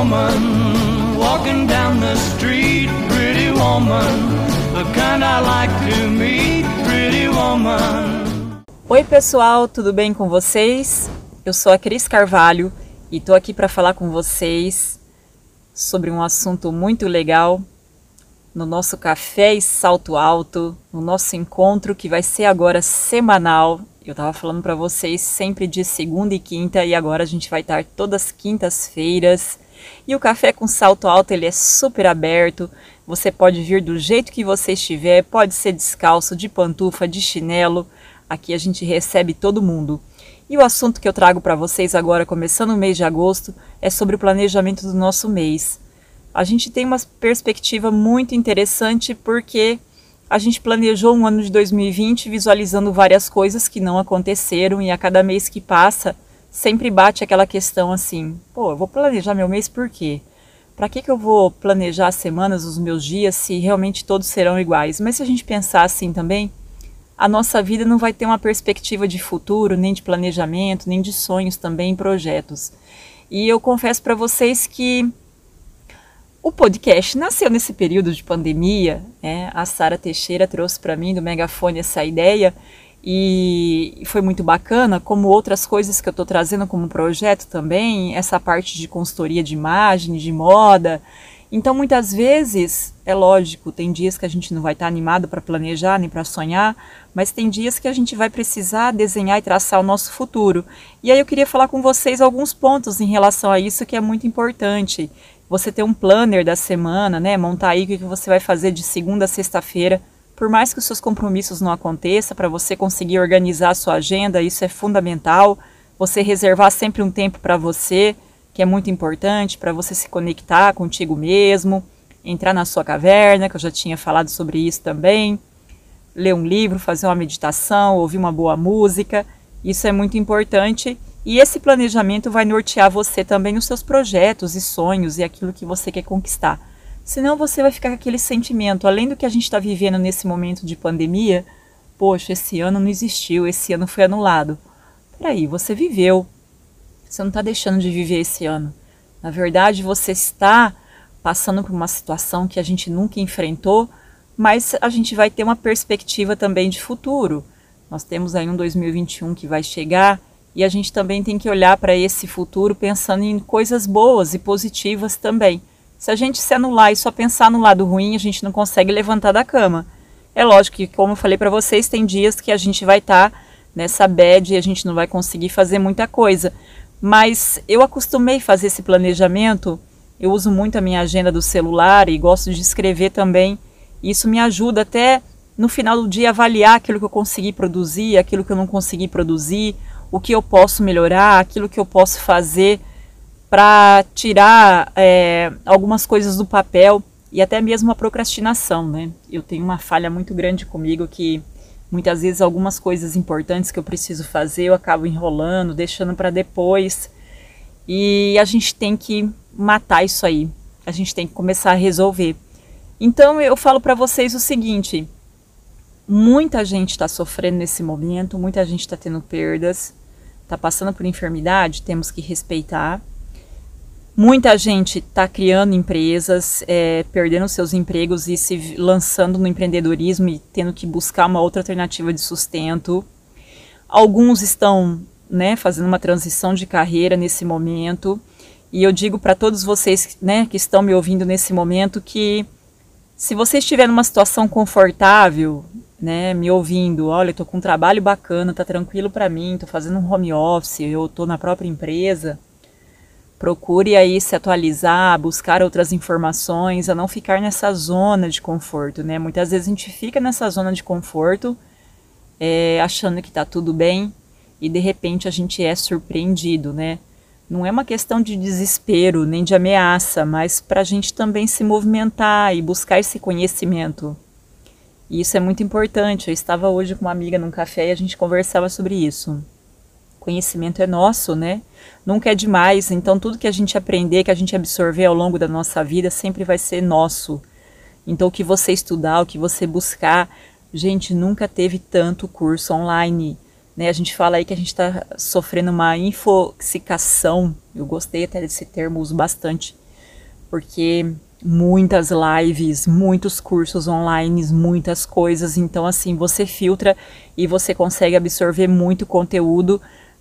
woman walking down the street, pretty woman, the kind I like to meet, pretty woman. Oi, pessoal, tudo bem com vocês? Eu sou a Cris Carvalho e tô aqui para falar com vocês sobre um assunto muito legal no nosso café e salto alto, no nosso encontro que vai ser agora semanal. Eu estava falando para vocês sempre de segunda e quinta e agora a gente vai estar todas quintas-feiras. E o café com salto alto ele é super aberto. Você pode vir do jeito que você estiver, pode ser descalço, de pantufa, de chinelo. Aqui a gente recebe todo mundo. E o assunto que eu trago para vocês agora, começando o mês de agosto, é sobre o planejamento do nosso mês a gente tem uma perspectiva muito interessante porque a gente planejou um ano de 2020 visualizando várias coisas que não aconteceram e a cada mês que passa sempre bate aquela questão assim: pô, eu vou planejar meu mês por quê? Para que, que eu vou planejar as semanas, os meus dias, se realmente todos serão iguais? Mas se a gente pensar assim também, a nossa vida não vai ter uma perspectiva de futuro, nem de planejamento, nem de sonhos também, projetos. E eu confesso para vocês que o podcast nasceu nesse período de pandemia. Né? A Sara Teixeira trouxe para mim do Megafone essa ideia e foi muito bacana, como outras coisas que eu estou trazendo como projeto também, essa parte de consultoria de imagem, de moda. Então, muitas vezes, é lógico, tem dias que a gente não vai estar tá animado para planejar nem para sonhar, mas tem dias que a gente vai precisar desenhar e traçar o nosso futuro. E aí eu queria falar com vocês alguns pontos em relação a isso que é muito importante você ter um planner da semana, né? Montar aí o que você vai fazer de segunda a sexta-feira. Por mais que os seus compromissos não aconteçam, para você conseguir organizar a sua agenda, isso é fundamental. Você reservar sempre um tempo para você, que é muito importante, para você se conectar contigo mesmo, entrar na sua caverna, que eu já tinha falado sobre isso também, ler um livro, fazer uma meditação, ouvir uma boa música. Isso é muito importante e esse planejamento vai nortear você também nos seus projetos e sonhos e aquilo que você quer conquistar. Senão você vai ficar com aquele sentimento, além do que a gente está vivendo nesse momento de pandemia, poxa, esse ano não existiu, esse ano foi anulado. Peraí, você viveu. Você não está deixando de viver esse ano. Na verdade, você está passando por uma situação que a gente nunca enfrentou, mas a gente vai ter uma perspectiva também de futuro. Nós temos aí um 2021 que vai chegar e a gente também tem que olhar para esse futuro pensando em coisas boas e positivas também. Se a gente se anular e só pensar no lado ruim, a gente não consegue levantar da cama. É lógico que, como eu falei para vocês, tem dias que a gente vai estar tá nessa bad e a gente não vai conseguir fazer muita coisa. Mas eu acostumei fazer esse planejamento. Eu uso muito a minha agenda do celular e gosto de escrever também. Isso me ajuda até no final do dia avaliar aquilo que eu consegui produzir, aquilo que eu não consegui produzir, o que eu posso melhorar, aquilo que eu posso fazer para tirar é, algumas coisas do papel e até mesmo a procrastinação, né? Eu tenho uma falha muito grande comigo que muitas vezes algumas coisas importantes que eu preciso fazer eu acabo enrolando, deixando para depois. E a gente tem que matar isso aí. A gente tem que começar a resolver. Então eu falo para vocês o seguinte: muita gente está sofrendo nesse momento, muita gente está tendo perdas está passando por enfermidade, temos que respeitar. Muita gente está criando empresas, é, perdendo seus empregos e se lançando no empreendedorismo e tendo que buscar uma outra alternativa de sustento. Alguns estão né, fazendo uma transição de carreira nesse momento. E eu digo para todos vocês né, que estão me ouvindo nesse momento que se você estiver numa situação confortável, né, me ouvindo, olha, estou com um trabalho bacana, tá tranquilo para mim, estou fazendo um home office, eu estou na própria empresa, procure aí se atualizar, buscar outras informações, a não ficar nessa zona de conforto, né? Muitas vezes a gente fica nessa zona de conforto, é, achando que está tudo bem e de repente a gente é surpreendido, né? Não é uma questão de desespero nem de ameaça, mas para a gente também se movimentar e buscar esse conhecimento. E isso é muito importante. Eu estava hoje com uma amiga num café e a gente conversava sobre isso. Conhecimento é nosso, né? Nunca é demais. Então, tudo que a gente aprender, que a gente absorver ao longo da nossa vida, sempre vai ser nosso. Então, o que você estudar, o que você buscar, gente, nunca teve tanto curso online. Né? A gente fala aí que a gente está sofrendo uma infoxicação. Eu gostei até desse termo, uso bastante porque muitas lives, muitos cursos online, muitas coisas, então assim, você filtra e você consegue absorver muito conteúdo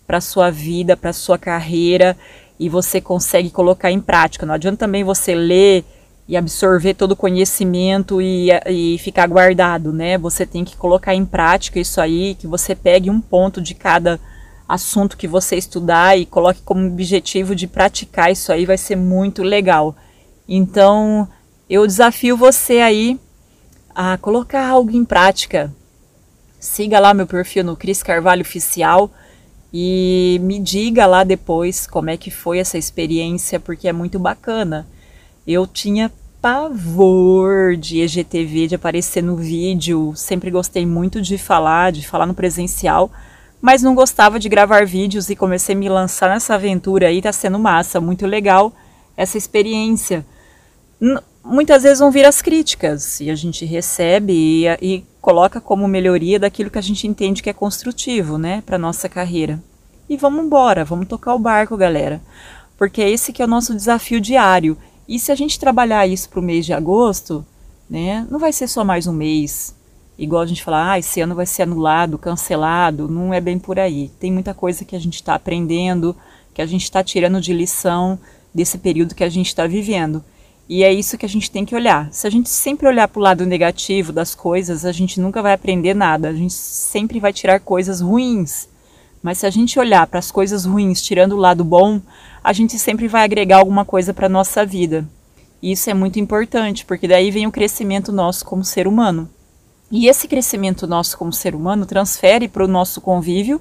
para sua vida, para sua carreira e você consegue colocar em prática. Não adianta também você ler e absorver todo o conhecimento e, e ficar guardado, né? Você tem que colocar em prática isso aí, que você pegue um ponto de cada assunto que você estudar e coloque como objetivo de praticar isso aí, vai ser muito legal. Então, eu desafio você aí a colocar algo em prática. Siga lá meu perfil no Cris Carvalho Oficial e me diga lá depois como é que foi essa experiência, porque é muito bacana. Eu tinha pavor de EGTV, de aparecer no vídeo, sempre gostei muito de falar, de falar no presencial, mas não gostava de gravar vídeos e comecei a me lançar nessa aventura aí, tá sendo massa, muito legal essa experiência. N muitas vezes vão vir as críticas e a gente recebe e, e coloca como melhoria daquilo que a gente entende que é construtivo, né, para nossa carreira. E vamos embora, vamos tocar o barco, galera. Porque esse que é o nosso desafio diário. E se a gente trabalhar isso para o mês de agosto, né, não vai ser só mais um mês. Igual a gente falar, ah, esse ano vai ser anulado, cancelado, não é bem por aí. Tem muita coisa que a gente está aprendendo, que a gente está tirando de lição desse período que a gente está vivendo. E é isso que a gente tem que olhar. Se a gente sempre olhar para o lado negativo das coisas, a gente nunca vai aprender nada. A gente sempre vai tirar coisas ruins. Mas se a gente olhar para as coisas ruins, tirando o lado bom, a gente sempre vai agregar alguma coisa para a nossa vida. E isso é muito importante, porque daí vem o crescimento nosso como ser humano. E esse crescimento nosso como ser humano transfere para o nosso convívio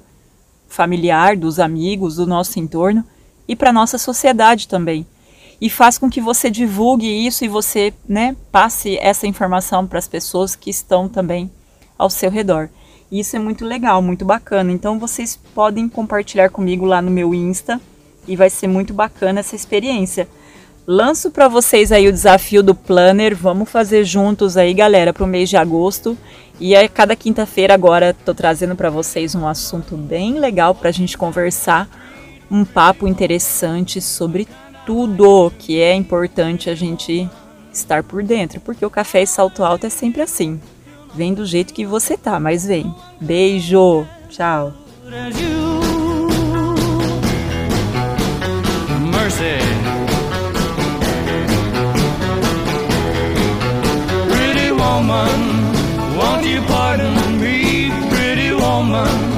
familiar, dos amigos, do nosso entorno e para a nossa sociedade também e faz com que você divulgue isso e você né, passe essa informação para as pessoas que estão também ao seu redor. Isso é muito legal, muito bacana. Então vocês podem compartilhar comigo lá no meu Insta e vai ser muito bacana essa experiência. Lanço para vocês aí o desafio do planner. Vamos fazer juntos aí, galera, para o mês de agosto. E a cada quinta-feira agora estou trazendo para vocês um assunto bem legal para a gente conversar, um papo interessante sobre tudo que é importante a gente estar por dentro, porque o café e salto alto é sempre assim. Vem do jeito que você tá, mas vem. Beijo, tchau. Pretty woman, won't you pardon me, pretty woman?